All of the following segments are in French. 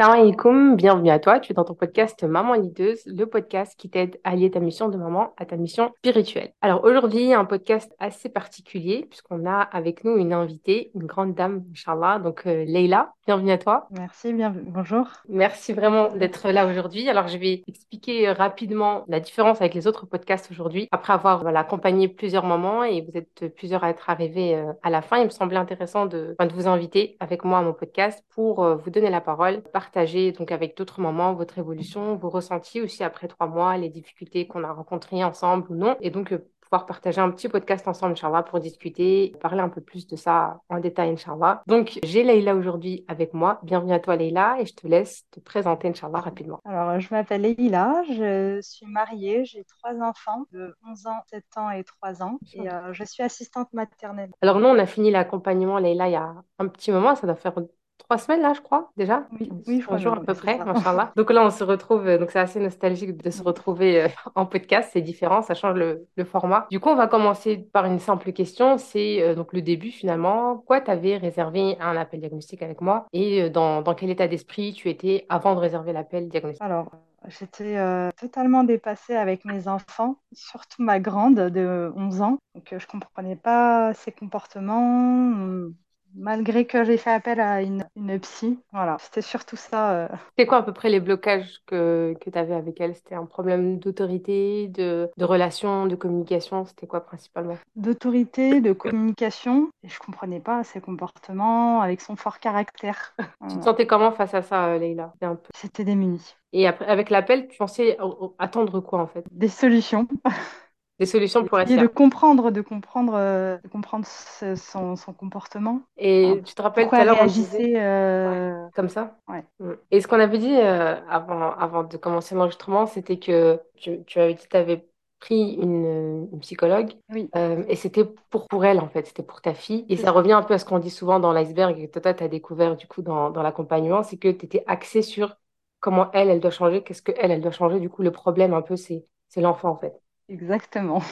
Salam alaikum, bienvenue à toi. Tu es dans ton podcast Maman Lideuse, le podcast qui t'aide à lier ta mission de maman à ta mission spirituelle. Alors aujourd'hui, un podcast assez particulier puisqu'on a avec nous une invitée, une grande dame, Inch'Allah, donc euh, Leïla. Bienvenue à toi. Merci, bien, bonjour. Merci vraiment d'être là aujourd'hui. Alors je vais expliquer euh, rapidement la différence avec les autres podcasts aujourd'hui. Après avoir voilà, accompagné plusieurs mamans et vous êtes plusieurs à être arrivés euh, à la fin, il me semblait intéressant de, de vous inviter avec moi à mon podcast pour vous donner la parole, partager donc avec d'autres mamans votre évolution, vos ressentis aussi après trois mois, les difficultés qu'on a rencontrées ensemble ou non. Et donc, euh, pouvoir partager un petit podcast ensemble, Inch'Allah, pour discuter, parler un peu plus de ça en détail, Inch'Allah. Donc, j'ai Leïla aujourd'hui avec moi. Bienvenue à toi, Leïla, et je te laisse te présenter, Inch'Allah, rapidement. Alors, je m'appelle Leïla, je suis mariée, j'ai trois enfants de 11 ans, 7 ans et 3 ans, et euh, je suis assistante maternelle. Alors, nous, on a fini l'accompagnement, Leïla, il y a un petit moment, ça doit faire trois semaines là, je crois, déjà. Oui, oui, trois jours à peu près, machallah. Donc là, on se retrouve, euh, donc c'est assez nostalgique de se retrouver euh, en podcast, c'est différent, ça change le, format. Du coup, on va commencer par une simple question, c'est euh, donc le début finalement. Quoi t'avais réservé un appel diagnostic avec moi? Et dans, dans quel état d'esprit tu étais avant de réserver l'appel diagnostic? Alors, J'étais totalement dépassée avec mes enfants, surtout ma grande de 11 ans. Donc, je ne comprenais pas ses comportements malgré que j'ai fait appel à une, psy. Voilà, c'était surtout ça. Euh. C'était quoi à peu près les blocages que, que tu avais avec elle? C'était un problème d'autorité, de, de relation, de communication? C'était quoi principalement? D'autorité, de communication. Et je comprenais pas ses comportements avec son fort caractère. Tu te sentais comment face à ça, Leïla? C'était démuni. Et après, avec l'appel, tu pensais attendre quoi en fait? Des solutions. des solutions pour essayer de comprendre, de comprendre, euh, de comprendre son, son, comportement. Et tu te rappelles tout à l'heure, euh... comme ça. Ouais. Mm. Et ce qu'on avait dit euh, avant, avant de commencer l'enregistrement, c'était que tu, tu avais dit que tu avais pris une, une psychologue oui. Euh, et c'était pour, pour elle en fait, c'était pour ta fille. Et ça revient un peu à ce qu'on dit souvent dans l'iceberg et que toi, tu as découvert du coup dans, dans l'accompagnement, c'est que tu étais axé sur comment elle, elle doit changer, qu'est-ce que elle, elle doit changer. Du coup, le problème un peu, c'est l'enfant en fait. Exactement.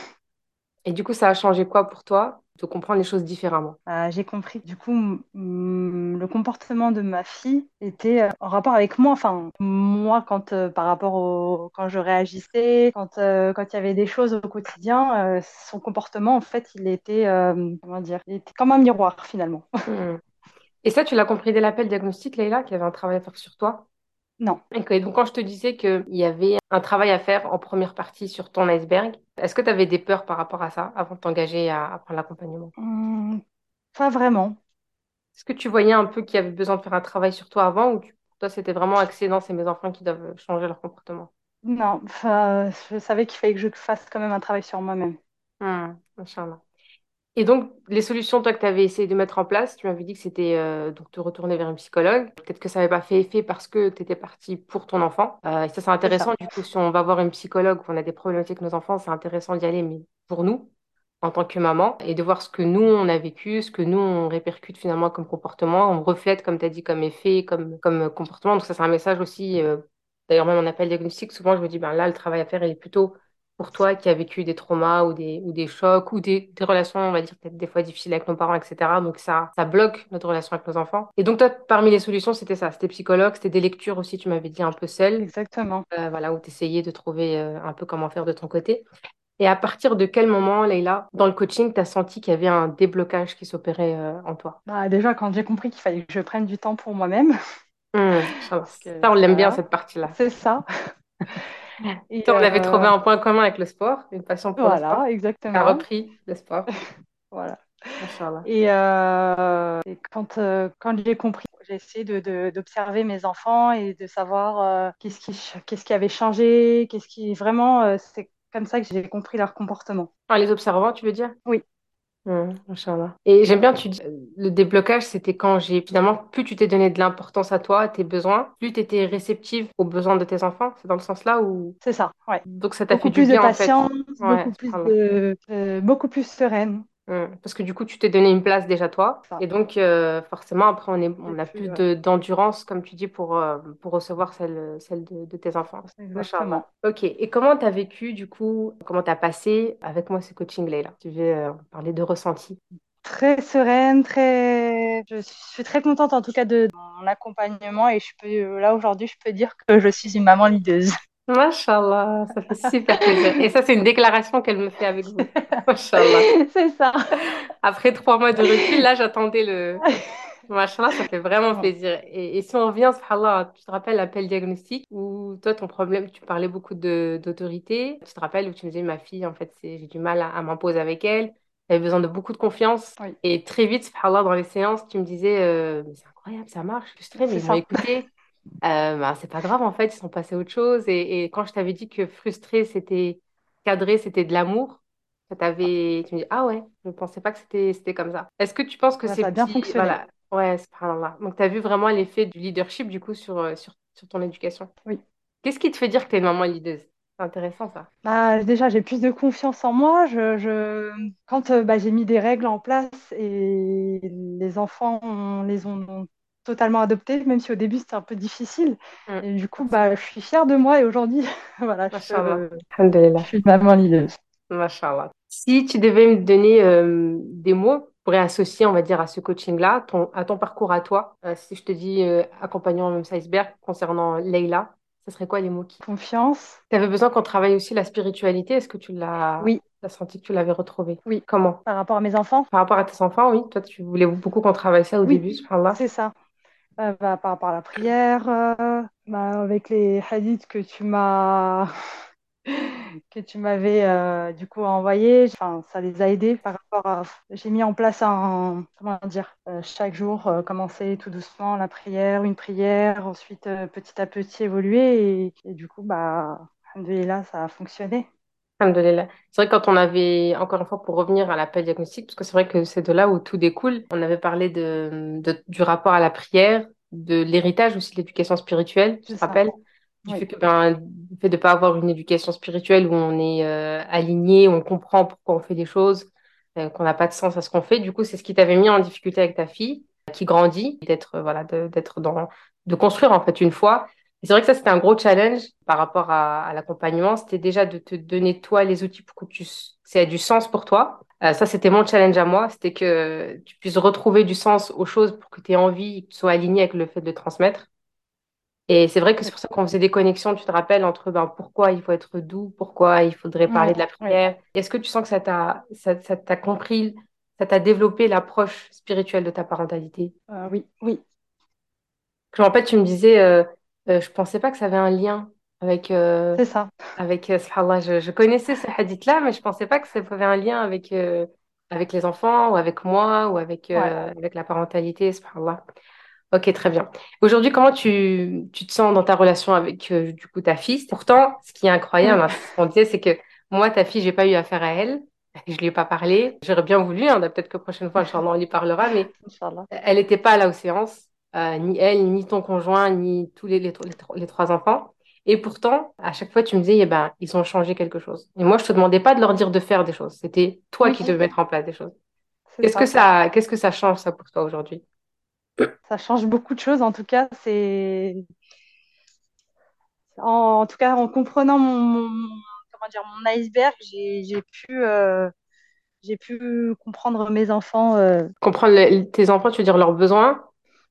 Et du coup, ça a changé quoi pour toi de comprendre les choses différemment? Ah, J'ai compris. Du coup, le comportement de ma fille était euh, en rapport avec moi. Enfin, moi, quand euh, par rapport au quand je réagissais, quand euh, quand il y avait des choses au quotidien, son comportement, en fait, il était comment dire, il était comme un miroir finalement. Hmm. Et ça, tu l'as compris dès l'appel diagnostic, Leïla, qu'il y avait un travail à faire sur toi? Non. donc quand je te disais qu'il y avait un travail à faire en première partie sur ton iceberg, est-ce que tu avais des peurs par rapport à ça avant de t'engager à, prendre l'accompagnement? Mmh, Pas vraiment. Est-ce que tu voyais un peu qu'il y avait besoin de faire un travail sur toi avant ou pour toi c'était vraiment axé dans c'est mes enfants qui doivent changer leur comportement? Non, je savais qu'il fallait que je fasse quand même un travail sur moi-même. Mmh, et donc, les solutions, toi, que tu avais essayé de mettre en place, tu m'avais dit que c'était euh, donc te retourner vers un psychologue. Peut-être que ça n'avait pas fait effet parce que tu étais partie pour ton enfant. Euh, et ça, c'est intéressant. Du coup, si on va voir une psychologue, on a des problématiques avec nos enfants, c'est intéressant d'y aller, mais pour nous, en tant que maman, et de voir ce que nous, on a vécu, ce que nous, on répercute finalement comme comportement, on reflète, comme tu as dit, comme effet, comme, comme comportement. Donc, ça, c'est un message aussi. Euh, d'ailleurs, même en appel diagnostic, souvent, je me dis, ben là, le travail à faire, il est plutôt pour toi qui as vécu des traumas ou des, ou des chocs ou des, des relations, on va dire peut-être des fois difficiles avec nos parents, etc. Donc ça, ça bloque notre relation avec nos enfants. Et donc toi, parmi les solutions, c'était ça, c'était psychologue, c'était des lectures aussi, tu m'avais dit un peu seule. Exactement. Euh, voilà, où tu essayais de trouver euh, un peu comment faire de ton côté. Et à partir de quel moment, Leïla, dans le coaching, tu as senti qu'il y avait un déblocage qui s'opérait euh, en toi? Bah, Déjà, quand j'ai compris qu'il fallait que je prenne du temps pour moi-même. Mmh, ça, on l'aime bien, cette partie-là. C'est ça. Et on avait trouvé euh, un point commun avec le sport, une passion pour le sport. Voilà, exactement. Tu as repris le sport. voilà. Et, euh, et, quand, euh, quand j'ai compris, j'ai essayé d'observer de, mes enfants et de savoir qu'est-ce qui, qu'est-ce qui avait changé, qu'est-ce qui vraiment, c'est comme ça que j'ai compris leur comportement. En les observant, tu veux dire? Oui. Mmh, et j'aime bien, tu dis, le déblocage, c'était quand j'ai finalement, plus tu t'es donné de l'importance à toi, à tes besoins, plus tu étais réceptive aux besoins de tes enfants. C'est dans le sens là où. C'est ça, ouais. Donc ça t'a fait du bien. Beaucoup plus de patience, beaucoup, plus de, euh, beaucoup plus sereine. Mm. Parce que du coup, tu t'es donné une place déjà toi. Et donc, euh, forcément, après, on, est, on a plus d'endurance, comme tu dis, pour, euh, pour recevoir celle, celle de, tes enfants. Exactement. Ok. Et comment tu as vécu, du coup, comment tu as passé avec moi ce coaching-là Tu veux euh, parler de ressenti? Très sereine, très. Je suis très contente en tout cas de mon accompagnement et je peux là aujourd'hui, je peux dire que je suis une maman leaduse. Mashallah, ça fait super plaisir. Et ça, c'est une déclaration qu'elle me fait avec vous. Mashallah. C'est ça. Après trois mois de recul, là, j'attendais le. Machallah, ça fait vraiment plaisir. Et, et si on revient, subhanallah, tu te rappelles l'appel diagnostic où toi, ton problème, tu parlais beaucoup d'autorité. Tu te rappelles où tu me disais, ma fille, en fait, j'ai du mal à, à m'imposer avec elle. Elle avait besoin de beaucoup de confiance. oui, Et très vite, subhanallah, dans les séances, tu me disais, euh, mais c'est incroyable, ça marche, je suis frustrée, mais ils m'ont écouté. Euh, bah, c'est pas grave, en fait, ils sont passés à autre chose. Et, et quand je t'avais dit que frustré, c'était cadré, c'était de l'amour, t'avait... tu me dis, ah ouais, je ne pensais pas que c'était c'était comme ça. Est-ce que tu penses que Bah, ces ça a bien petits... fonctionné. Voilà, ouais, subhanallah. Donc, tu as vu vraiment l'effet du leadership, du coup, sur, euh, sur, sur ton éducation? Oui. Qu'est-ce qui te fait dire que tu es une maman leaduse? C'est intéressant, ça. Bah, déjà, j'ai plus de confiance en moi. Je, je... Quand euh, bah, j'ai mis des règles en place et les enfants on les ont totalement adoptées, même si au début c'était un peu difficile. Mm. Et du coup, bah, je suis fière de moi et aujourd'hui, voilà, je, Mashallah. peux- je suis maman. Si tu devais me donner euh, des mots pour associer, on va dire, à ce coaching-là, à ton parcours à toi, euh, si je te dis euh, accompagnant même iceberg concernant Leïla, ce serait quoi les mots qui... Confiance, Tu avais besoin qu'on travaille aussi la spiritualité. Est-ce que tu l'as oui, t'as senti que tu l'avais retrouvée? oui. Comment? Par rapport à mes enfants, Par rapport à tes enfants, oui. Toi, tu voulais beaucoup qu'on travaille ça au oui, début, c'est ça. Euh, bah, par la prière, euh, bah, avec les hadiths que tu m'as que tu m'avais euh, du coup envoyé, enfin, ça les a aidés par rapport. J'ai mis en place un, comment dire, euh, chaque jour, commencer tout doucement la prière, une prière, ensuite petit à petit évoluer et, du coup, bah, alhamdoulilah, ça a fonctionné. C'est vrai que quand on avait, encore une fois, pour revenir à l'appel diagnostic, parce que c'est vrai que c'est de là où tout découle, on avait parlé de, de- du rapport à la prière, de l'héritage aussi de l'éducation spirituelle, tu te rappelles? Du Oui, fait que, ben, fait de ne pas avoir une éducation spirituelle où on est euh, aligné, on comprend pourquoi on fait des choses, euh, qu'on n'a pas de sens à ce qu'on fait. Du coup, c'est ce qui t'avait mis en difficulté avec ta fille, qui grandit, d'être, voilà, de- d'être dans, de construire en fait une foi. C'est vrai que ça, c'était un gros challenge par rapport à, à l'accompagnement. C'était déjà de te donner, toi, les outils pour que tu, ça ait du sens pour toi. Euh, ça, c'était mon challenge à moi. C'était que tu puisses retrouver du sens aux choses pour que tu aies envie, que tu sois aligné avec le fait de transmettre. Et c'est vrai que c'est pour ça qu'on faisait des connexions, tu te rappelles, entre ben, pourquoi il faut être doux, pourquoi il faudrait parler de la prière. Est-ce que tu sens que ça t'a, ça, ça t'a compris, ça t'a développé l'approche spirituelle de ta parentalité? Euh, oui, oui, en fait, tu me disais, euh, euh, je pensais pas que ça avait un lien avec, euh, c'est ça. avec euh, subhanallah, je, je connaissais ce hadith-là, mais je pensais pas que ça avait un lien avec, euh, avec les enfants ou avec moi ou avec, Ouais. euh, avec la parentalité, subhanallah. Ok, très bien. Aujourd'hui, comment tu, tu te sens dans ta relation avec euh, du coup ta fille? Pourtant, ce qui est incroyable, hein, ce qu'on disait, c'est que moi, ta fille, j'ai pas eu affaire à elle. Je lui ai pas parlé. J'aurais bien voulu, hein, peut-être que la prochaine fois, Inch'Allah, on lui parlera, mais Inch'Allah. elle n'était pas là aux séances, euh, ni elle, ni ton conjoint, ni tous les, les, les tro- les trois enfants. Et pourtant, à chaque fois, tu me disais, eh ben, ils ont changé quelque chose. Et moi, je te demandais pas de leur dire de faire des choses. C'était toi qui devais mettre en place des choses. Qu'est-ce que ça. qu'est-ce que ça change, ça, pour toi aujourd'hui? Ça change beaucoup de choses. En tout cas, c'est en, en tout cas en comprenant mon, mon- comment dire mon iceberg, j'ai j'ai pu euh, j'ai pu comprendre mes enfants, euh, Comprendre le- tes enfants, tu veux dire leurs besoins?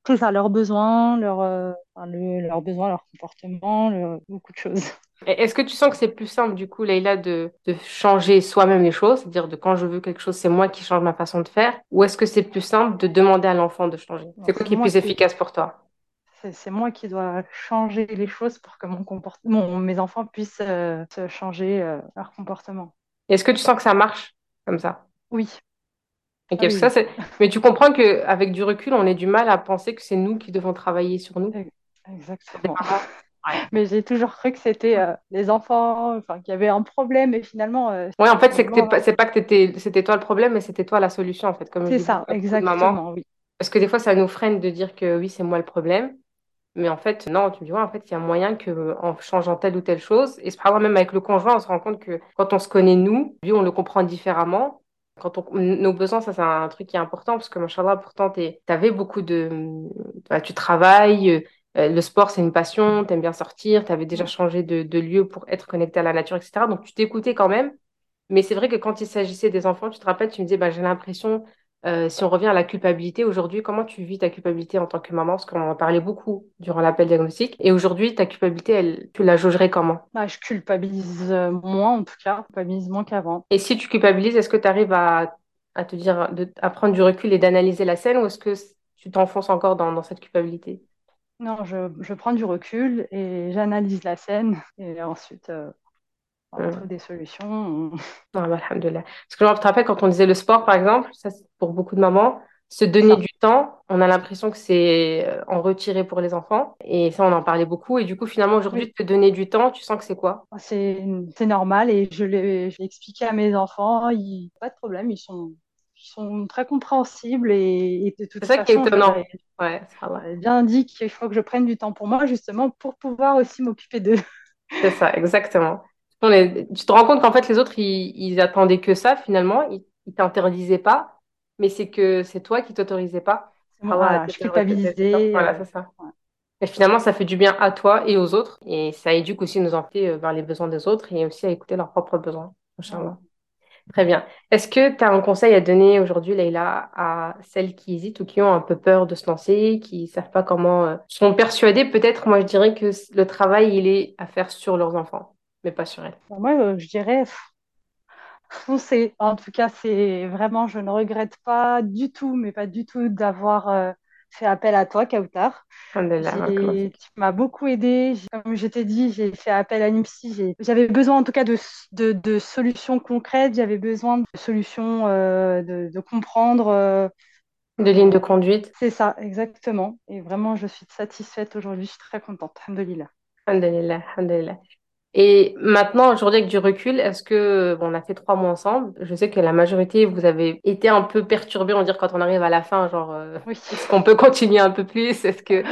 Tout ça, leurs besoins, leurs euh, enfin, le- leurs besoins, leur comportement, le- beaucoup de choses. Est-ce que tu sens que c'est plus simple, du coup, Leïla, de, de changer soi-même les choses, c'est-à-dire de quand je veux quelque chose, c'est moi qui change ma façon de faire, ou est-ce que c'est plus simple de demander à l'enfant de changer? C'est quoi c'est qui est plus qui efficace pour toi? c'est c'est moi qui dois changer les choses pour que mon comportement, mes enfants puissent euh, changer euh, leur comportement. Est-ce que tu sens que ça marche comme ça? Oui, Ah oui, ça, oui. Mais tu comprends qu'avec du recul, on a du mal à penser que c'est nous qui devons travailler sur nous, exactement. Mais j'ai toujours cru que c'était euh, les enfants, enfin, qu'il y avait un problème, et finalement, euh, Ouais, en fait, c'est que finalement, pas, c'est pas que c'était toi le problème, mais c'était toi la solution, en fait, c'est dis ça, exactement, oui. Parce que des fois, ça nous freine de dire que oui, c'est moi le problème. Mais en fait, non, tu me dis, ouais, en fait, il y a moyen que en changeant telle ou telle chose, et c'est même avec le conjoint, on se rend compte que quand on se connaît nous, lui, on le comprend différemment. Quand on, nos besoins, ça, c'est un truc qui est important, parce que, machallah, pourtant, tu avais beaucoup de... bah, tu travailles, euh, le sport, c'est une passion, tu aimes bien sortir, tu avais déjà Mm, changé de, de lieu pour être connecté à la nature, etc. Donc, tu t'écoutais quand même. Mais c'est vrai que quand il s'agissait des enfants, tu te rappelles, tu me disais, bah, j'ai l'impression Euh, si on revient à la culpabilité, aujourd'hui, comment tu vis ta culpabilité en tant que maman? Parce qu'on en parlait beaucoup durant l'appel diagnostic. Et aujourd'hui, ta culpabilité, elle, tu la jaugerais comment? Bah, je culpabilise euh, moins, en tout cas, je culpabilise moins qu'avant. Et si tu culpabilises, est-ce que tu arrives à, à te dire, de, à prendre du recul et d'analyser la scène ou est-ce que tu t'enfonces encore dans, dans cette culpabilité? Non, je, je prends du recul et j'analyse la scène et ensuite euh, on trouve des solutions. Ah, bah, alhamdoulilah. Parce que genre, tu te rappelles quand on disait le sport, par exemple, ça, c'est pour beaucoup de mamans, se donner du temps, on a l'impression que c'est euh, en retiré pour les enfants. Et ça, on en parlait beaucoup. Et du coup, finalement, aujourd'hui, Oui, te donner du temps, tu sens que c'est quoi? c'est c'est normal et je l'ai je expliqué à mes enfants, ils, pas de problème, ils sont, ils sont très compréhensibles et, et de toute C'est ça qui est je étonnant. Ouais, je bien dit qu'il faut que je prenne du temps pour moi justement pour pouvoir aussi m'occuper d'eux. C'est ça, exactement. On est- Tu te rends compte qu'en fait, les autres, ils, ils attendaient que ça, finalement. Ils, ils t'interdisaient pas. Mais c'est que c'est toi qui t'autorisais pas. Voilà, je culpabilisais. Voilà, euh, c'est ça. ouais, Et finalement, ça fait du bien à toi et aux autres. Et ça éduque aussi nos enfants euh, vers les besoins des autres et aussi à écouter leurs propres besoins. voilà. Inch'Allah. Très bien. Est-ce que tu as un conseil à donner aujourd'hui, Leïla, à celles qui hésitent ou qui ont un peu peur de se lancer, qui savent pas comment, euh, sont persuadées, peut-être, moi je dirais que le travail, il est à faire sur leurs enfants, mais pas sur elles. Bon, moi, euh, je dirais foncez. En tout cas, c'est vraiment, je ne regrette pas du tout, mais pas du tout d'avoir euh, fait appel à toi, Kautar. Fik. tu m'as beaucoup aidé. Comme je t'ai dit, j'ai fait appel à. J'ai- J'avais besoin en tout cas de, de, de solutions concrètes. J'avais besoin de solutions, euh, de, de comprendre. euh, De ligne de conduite. c'est ça, exactement. Et vraiment, je suis satisfaite aujourd'hui. Je suis très contente. Alhamdulillah. Alhamdulillah, alhamdulillah. Et maintenant, aujourd'hui, avec du recul, est-ce que, bon, on a fait trois mois ensemble, je sais que la majorité, vous avez été un peu perturbés, on va dire, quand on arrive à la fin, genre, euh, Oui, est-ce qu'on peut continuer un peu plus? Est-ce que,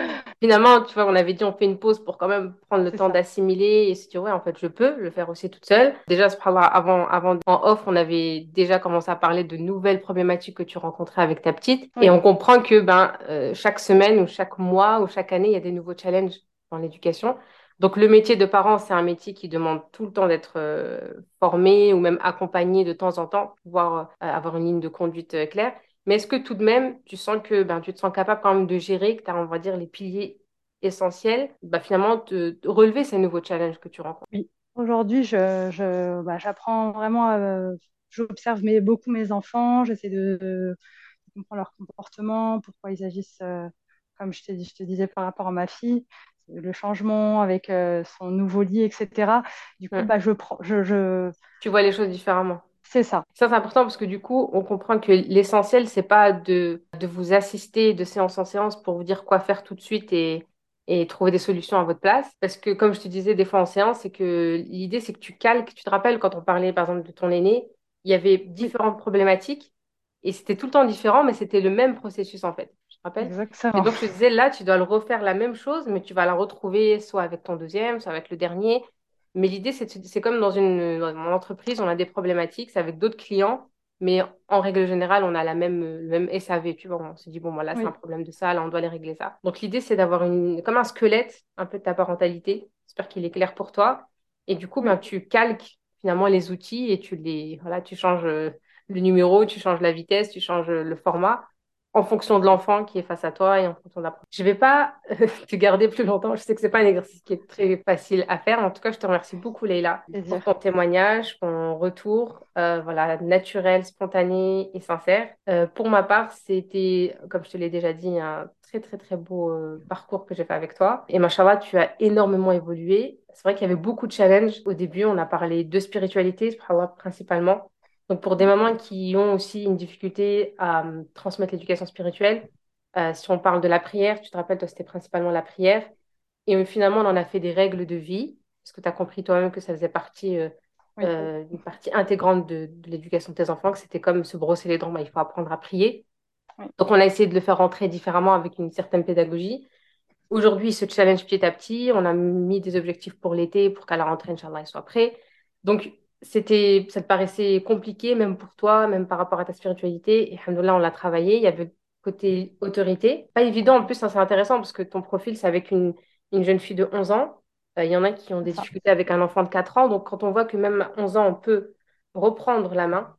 finalement, tu vois, on avait dit, on fait une pause pour quand même prendre le temps d'assimiler et se dire, ouais, en fait, je peux le faire aussi toute seule. Déjà, avant, avant, en off, on avait déjà commencé à parler de nouvelles problématiques que tu rencontrais avec ta petite. Et on comprend que, ben, euh, chaque semaine ou chaque mois ou chaque année, il y a des nouveaux challenges dans l'éducation. Donc, le métier de parent, c'est un métier qui demande tout le temps d'être euh, formé ou même accompagné de temps en temps pour pouvoir euh, avoir une ligne de conduite euh, claire. Mais est-ce que tout de même, tu sens que ben, tu te sens capable quand même de gérer, que tu as, on va dire, les piliers essentiels, bah, finalement, de, relever ces nouveaux challenges que tu rencontres? Aujourd'hui, bah, j'apprends vraiment, j'observe beaucoup mes enfants. J'essaie de, comprendre leur comportement, pourquoi ils agissent comme je te, je te disais par rapport à ma fille, le changement avec euh, son nouveau lit, etc. Du coup, bah, je prends, je, je... Tu vois les choses différemment. c'est ça. Ça, c'est important parce que du coup, on comprend que l'essentiel, c'est pas de, de vous assister de séance en séance pour vous dire quoi faire tout de suite et, et trouver des solutions à votre place. Parce que, comme je te disais des fois en séance, c'est que l'idée, c'est que tu calques. Tu te rappelles quand on parlait, par exemple, de ton aîné, il y avait différentes problématiques et c'était tout le temps différent, mais c'était le même processus en fait. Rappelles? Et exactement. donc, je disais, là, tu dois le refaire la même chose, mais tu vas la retrouver soit avec ton deuxième, soit avec le dernier. Mais l'idée, c'est comme dans une, dans mon entreprise, on a des problématiques, c'est avec d'autres clients, mais en règle générale, on a la même, le même SAV, tu vois. On se dit, bon, voilà, c'est un problème de ça, là, on doit les régler ça. Donc, l'idée, c'est d'avoir une, comme un squelette, un peu de ta parentalité. J'espère qu'il est clair pour toi. Et du coup, ben, tu calques finalement les outils et tu les, voilà, tu changes euh, le numéro, tu changes la vitesse, tu changes euh, le format en fonction de l'enfant qui est face à toi et en fonction de la... Je vais pas te garder plus longtemps. Je sais que c'est pas un exercice qui est très facile à faire. En tout cas, je te remercie beaucoup, Leïla, pour ton témoignage, ton retour, euh, voilà, naturel, spontané et sincère. Euh, pour ma part, c'était, comme je te l'ai déjà dit, un très, très, très beau euh, parcours que j'ai fait avec toi. Et machallah, tu as énormément évolué. C'est vrai qu'il y avait beaucoup de challenges. Au début, on a parlé de spiritualité, principalement. Donc, pour des mamans qui ont aussi une difficulté à euh, transmettre l'éducation spirituelle, euh, si on parle de la prière, tu te rappelles, toi, c'était principalement la prière. Et euh, finalement, on en a fait des règles de vie, parce que tu as compris toi-même que ça faisait partie, euh, Oui, euh, une partie intégrante de, de l'éducation de tes enfants, que c'était comme se brosser les dents, bah, il faut apprendre à prier. oui, Donc, on a essayé de le faire rentrer différemment avec une certaine pédagogie. Aujourd'hui, il se challenge petit à petit. On a mis des objectifs pour l'été pour qu'à la rentrée, Inch'Allah, il soit prêt. Donc, c'était, ça te paraissait compliqué, même pour toi, même par rapport à ta spiritualité. Et alhamdoulilah, on l'a travaillé. Il y avait côté autorité. Pas évident, en plus, ça, c'est intéressant parce que ton profil, c'est avec une, une jeune fille de 11 ans. Euh, il y en a qui ont des difficultés avec un enfant de 4 ans. Donc, quand on voit que même à 11 ans, on peut reprendre la main,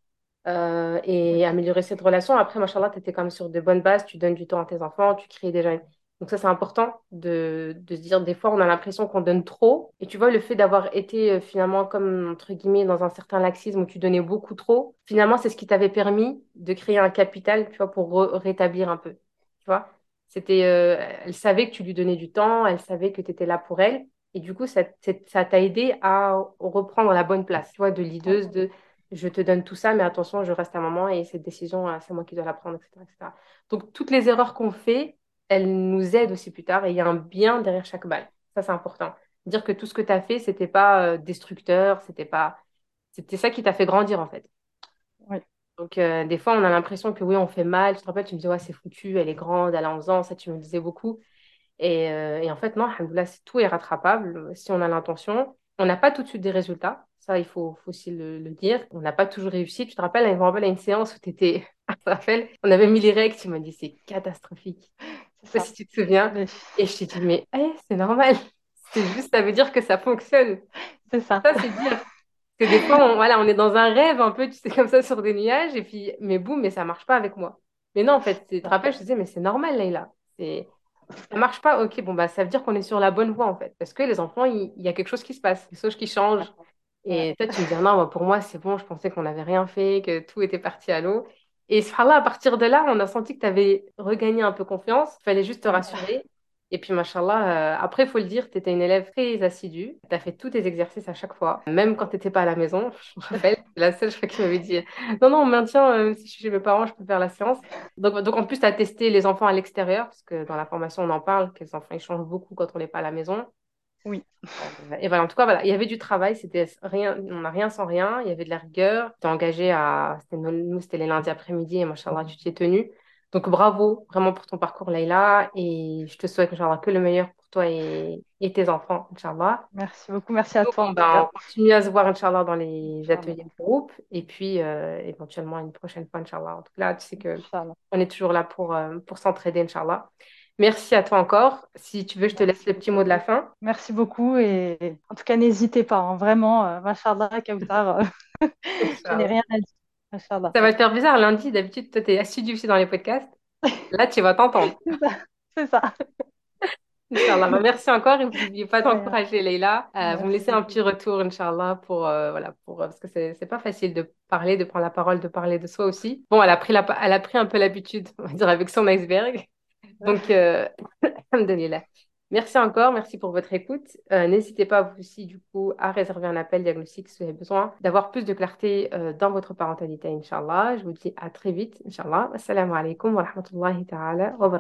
euh, et améliorer cette relation. Après, machallah, tu étais quand même sur de bonnes bases, tu donnes du temps à tes enfants, tu crées déjà. une- Donc ça, c'est important de, de se dire, des fois, on a l'impression qu'on donne trop. Et tu vois, le fait d'avoir été euh, finalement comme, entre guillemets, dans un certain laxisme où tu donnais beaucoup trop, finalement, c'est ce qui t'avait permis de créer un capital, tu vois, pour rétablir un peu. Tu vois? C'était, euh, elle savait que tu lui donnais du temps, elle savait que tu étais là pour elle. Et du coup, ça, ça t'a aidé à reprendre la bonne place, tu vois, de leaduse, de je te donne tout ça, mais attention, je reste un moment et cette décision, euh, c'est moi qui dois la prendre, etc., etc. Donc, toutes les erreurs qu'on fait, elles nous aident aussi plus tard et il y a un bien derrière chaque balle. Ça, c'est important. Dire que tout ce que tu as fait, c'était pas euh, destructeur, c'était pas... C'était ça qui t'a fait grandir, en fait. Donc, euh, des fois, on a l'impression que oui, on fait mal. Tu te rappelles, tu me disais, ouais, c'est foutu, elle est grande, elle a 11 ans, ça, tu me disais beaucoup. Et, euh, et en fait, non, tout est rattrapable si on a l'intention. On n'a pas tout de suite des résultats. Ça, il faut, faut aussi le, le dire. On n'a pas toujours réussi. Tu te rappelles, je me rappelle à une séance où tu étais, tu te rappelles, on avait mis les règles. Tu m'as dit, c'est catastrophique. Sais pas si tu te souviens. Et je t'ai dit, mais eh, c'est normal. C'est juste, ça veut dire que ça fonctionne. C'est ça. Ça, c'est dire. Parce que des fois, on, voilà, on est dans un rêve un peu, tu sais, comme ça, sur des nuages. Et puis, mais boum, mais ça marche pas avec moi. Mais non, en fait, tu te rappelles, je te disais, mais c'est normal, Leïla. Ça marche pas, ok, bon, bah, ça veut dire qu'on est sur la bonne voie, en fait. Parce que les enfants, il, y a quelque chose qui se passe, quelque chose qui change. Et toi, tu me dis, non, moi, pour moi, c'est bon, je pensais qu'on n'avait rien fait, que tout était parti à l'eau. Et subhanallah, à partir de là, on a senti que tu avais regagné un peu confiance. Il fallait juste te rassurer. Et puis, machallah, euh, après, il faut le dire, tu étais une élève très assidue. Tu as fait tous tes exercices à chaque fois, même quand tu n'étais pas à la maison. Je me rappelle, la seule fois qui m'avait dit, non, non, on maintient, euh, si je suis chez mes parents, je peux faire la séance. Donc, donc en plus, tu as testé les enfants à l'extérieur, parce que dans la formation, on en parle, que les enfants, ils changent beaucoup quand on n'est pas à la maison. Oui, et voilà, en tout cas, voilà, il y avait du travail, c'était rien, on n'a rien sans rien, il y avait de la rigueur. Tu engagé à, nous, c'était les lundis après-midi, et machallah, tu t'y es tenu. Donc bravo vraiment pour ton parcours, Leïla, et je te souhaite, Inch'Allah, que le meilleur pour toi et, et tes enfants, Inch'Allah. merci beaucoup. Merci à toi ben, on continue à se voir, Inch'Allah, dans les Inch'Allah. ateliers de groupe, et puis euh, éventuellement une prochaine fois, Inch'Allah. En tout cas, tu sais que Inch'Allah. on est toujours là pour, euh, pour s'entraider, Inch'Allah. Merci à toi encore. Si tu veux, je te laisse le petit mot de la fin. Merci beaucoup et en tout cas, n'hésitez pas, hein, vraiment, euh, Machallah, Kautar, euh, je n'ai rien à dire. Ça va te faire bizarre lundi. D'habitude, toi, tu es assidu aussi dans les podcasts. Là, tu vas t'entendre. C'est ça. Inch'Allah. Bah, merci encore et n'oubliez pas d'encourager Leïla. Euh, vous me laissez un petit retour, Inch'Allah, pour, euh, voilà, pour, parce que c'est c'est pas facile de parler, de prendre la parole, de parler de soi aussi. Bon, elle a pris, la, elle a pris un peu l'habitude, on va dire, avec son iceberg. Donc, euh. Merci encore, merci pour votre écoute. Euh, n'hésitez pas vous aussi du coup à réserver un appel diagnostic si vous avez besoin d'avoir plus de clarté euh, dans votre parentalité, Inch'Allah. Je vous dis à très vite, Inch'Allah. Assalamu alaikum wa rahmatullahi ta'ala wa.